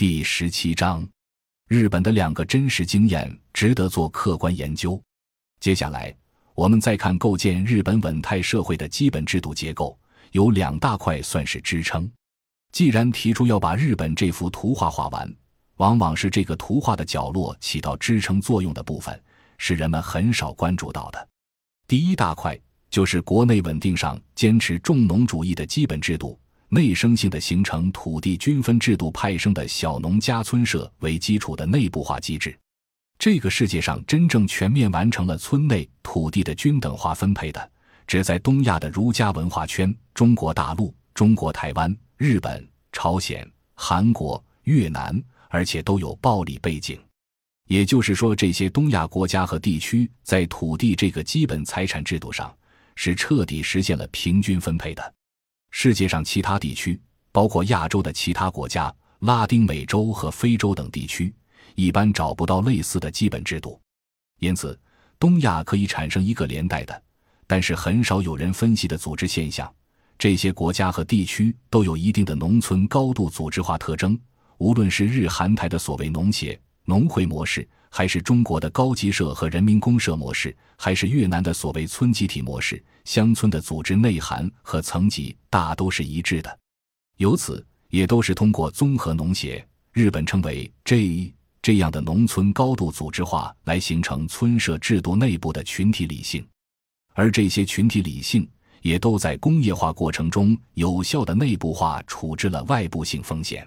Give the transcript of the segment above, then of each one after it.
第十七章，日本的两个真实经验值得做客观研究。接下来，我们再看构建日本稳态社会的基本制度结构，有两大块算是支撑。既然提出要把日本这幅图画画完，往往是这个图画的角落起到支撑作用的部分，是人们很少关注到的。第一大块就是国内稳定上坚持重农主义的基本制度。内生性的形成土地均分制度派生的小农家村社为基础的内部化机制，这个世界上真正全面完成了村内土地的均等化分配的，只在东亚的儒家文化圈：中国大陆、中国台湾、日本、朝鲜、韩国、越南，而且都有暴力背景。也就是说，这些东亚国家和地区在土地这个基本财产制度上是彻底实现了平均分配的。世界上其他地区，包括亚洲的其他国家、拉丁美洲和非洲等地区，一般找不到类似的基本制度。因此，东亚可以产生一个连带的，但是很少有人分析的组织现象：这些国家和地区都有一定的农村高度组织化特征。无论是日韩台的所谓农协、农会模式，还是中国的高级社和人民公社模式，还是越南的所谓村集体模式。乡村的组织内涵和层级大都是一致的，由此也都是通过综合农协（日本称为 J） 这样的农村高度组织化来形成村社制度内部的群体理性，而这些群体理性也都在工业化过程中有效的内部化处置了外部性风险。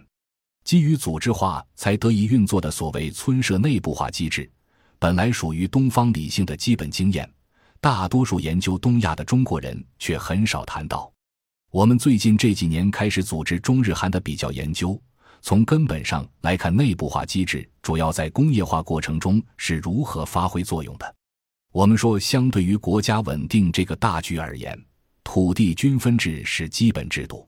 基于组织化才得以运作的所谓村社内部化机制，本来属于东方理性的基本经验。大多数研究东亚的中国人却很少谈到。我们最近这几年开始组织中日韩的比较研究，从根本上来看，内部化机制主要在工业化过程中是如何发挥作用的。我们说，相对于国家稳定这个大局而言，土地均分制是基本制度。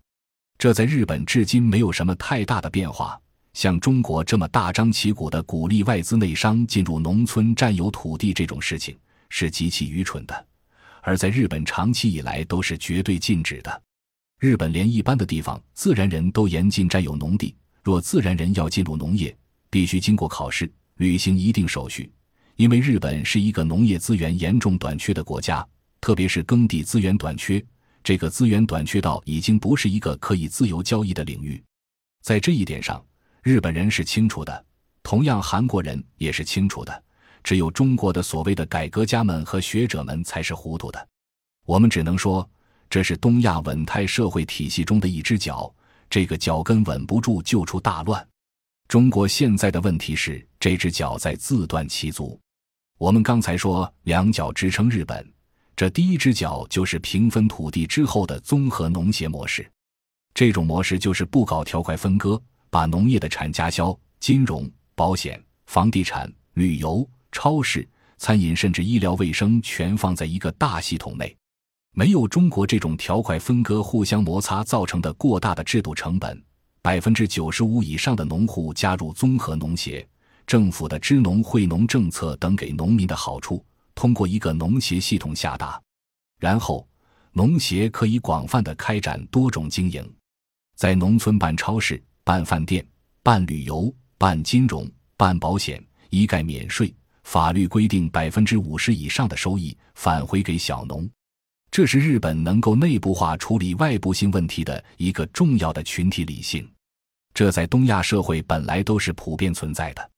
这在日本至今没有什么太大的变化。像中国这么大张旗鼓的鼓励外资内商进入农村占有土地这种事情。是极其愚蠢的，而在日本长期以来都是绝对禁止的。日本连一般的地方自然人都严禁占有农地，若自然人要进入农业，必须经过考试，履行一定手续。因为日本是一个农业资源严重短缺的国家，特别是耕地资源短缺，这个资源短缺到已经不是一个可以自由交易的领域。在这一点上，日本人是清楚的，同样韩国人也是清楚的。只有中国的所谓的改革家们和学者们才是糊涂的，我们只能说这是东亚稳态社会体系中的一只脚，这个脚跟稳不住就出大乱。中国现在的问题是这只脚在自断其足。我们刚才说两脚支撑日本，这第一只脚就是平分土地之后的综合农协模式。这种模式就是不搞条块分割，把农业的产加销、金融、保险、房地产、旅游。超市、餐饮甚至医疗卫生全放在一个大系统内，没有中国这种条块分割、互相摩擦造成的过大的制度成本。百分之九十五以上的农户加入综合农协，政府的支农惠农政策等给农民的好处，通过一个农协系统下达，然后农协可以广泛的开展多种经营，在农村办超市、办饭店、办旅游、办金融、办保险，一概免税。法律规定，百分之五十以上的收益返回给小农，这是日本能够内部化处理外部性问题的一个重要的群体理性。这在东亚社会本来都是普遍存在的。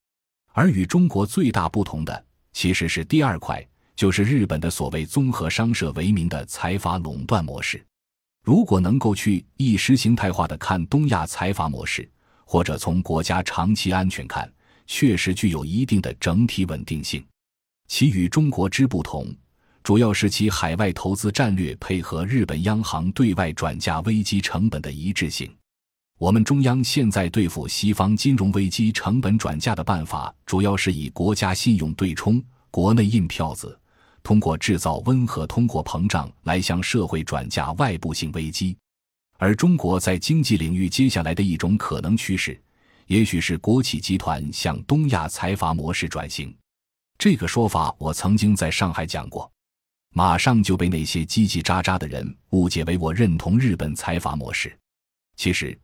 而与中国最大不同的，其实是第二块，就是日本的所谓综合商社为名的财阀垄断模式。如果能够去意识形态化的看东亚财阀模式，或者从国家长期安全看。确实具有一定的整体稳定性，其与中国之不同，主要是其海外投资战略配合日本央行对外转嫁危机成本的一致性。我们中央现在对付西方金融危机成本转嫁的办法，主要是以国家信用对冲、国内印票子，通过制造温和通货膨胀来向社会转嫁外部性危机。而中国在经济领域接下来的一种可能趋势。也许是国企集团向东亚财阀模式转型，这个说法我曾经在上海讲过，马上就被那些叽叽喳喳的人误解为我认同日本财阀模式。其实，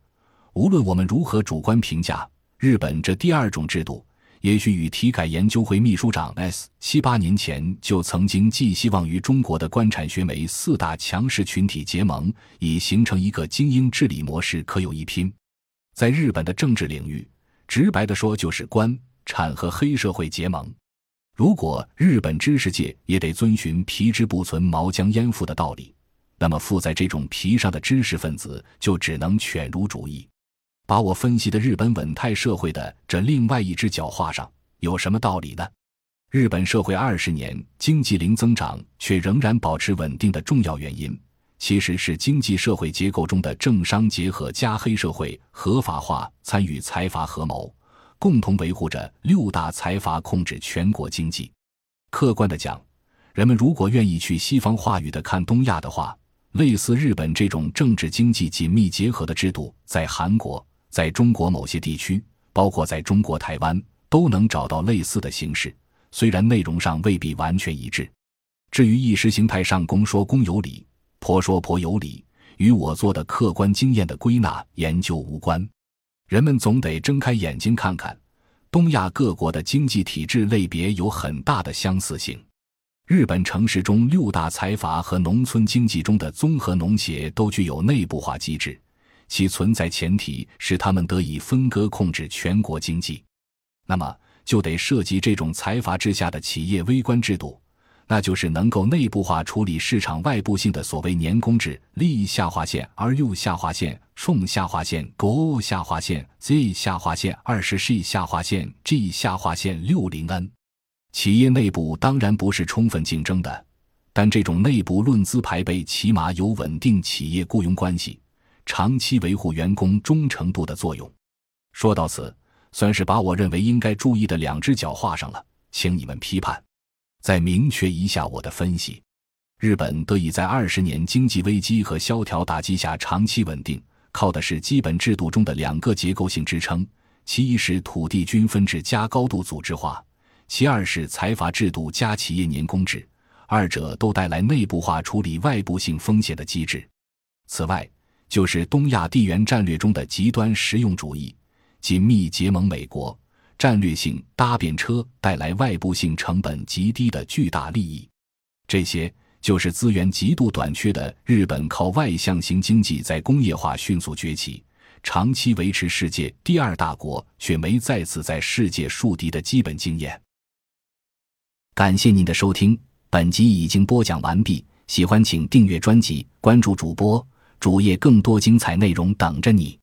无论我们如何主观评价，日本这第二种制度，也许与体改研究会秘书长 S 七八年前就曾经寄希望于中国的官产学媒四大强势群体结盟，以形成一个精英治理模式，可有一拼。在日本的政治领域，直白的说，就是官产和黑社会结盟。如果日本知识界也得遵循皮之不存，毛将焉附的道理，那么附在这种皮上的知识分子就只能犬儒主义。把我分析的日本稳态社会的这另外一只脚画上，有什么道理呢？日本社会二十年经济零增长却仍然保持稳定的重要原因。其实是经济社会结构中的政商结合加黑社会合法化参与财阀合谋，共同维护着六大财阀控制全国经济。客观的讲，人们如果愿意去西方话语的看东亚的话，类似日本这种政治经济紧密结合的制度，在韩国、在中国某些地区，包括在中国台湾，都能找到类似的形式。虽然内容上未必完全一致，至于意识形态上公说公有理。婆说婆有理，与我做的客观经验的归纳研究无关。人们总得睁开眼睛看看，东亚各国的经济体制类别有很大的相似性。日本城市中六大财阀和农村经济中的综合农协都具有内部化机制，其存在前提是他们得以分割控制全国经济。那么就得涉及这种财阀之下的企业微观制度。那就是能够内部化处理市场外部性的所谓年工制，利益下划线，R U 下划线，冲下划线 g 下划线，Z 下划线，二十 C 下划线，G 下划线六零 N。企业内部当然不是充分竞争的，但这种内部论资排辈，起码有稳定企业雇佣关系、长期维护员工忠诚度的作用。说到此，算是把我认为应该注意的两只脚画上了，请你们批判。再明确一下我的分析：日本得以在二十年经济危机和萧条打击下长期稳定，靠的是基本制度中的两个结构性支撑，其一是土地均分制加高度组织化，其二是财阀制度加企业年工制，二者都带来内部化处理外部性风险的机制。此外，就是东亚地缘战略中的极端实用主义，紧密结盟美国。战略性搭便车带来外部性成本极低的巨大利益，这些就是资源极度短缺的日本靠外向型经济在工业化迅速崛起，长期维持世界第二大国却没再次在世界树敌的基本经验。感谢您的收听，本集已经播讲完毕。喜欢请订阅专辑，关注主播主页，更多精彩内容等着你。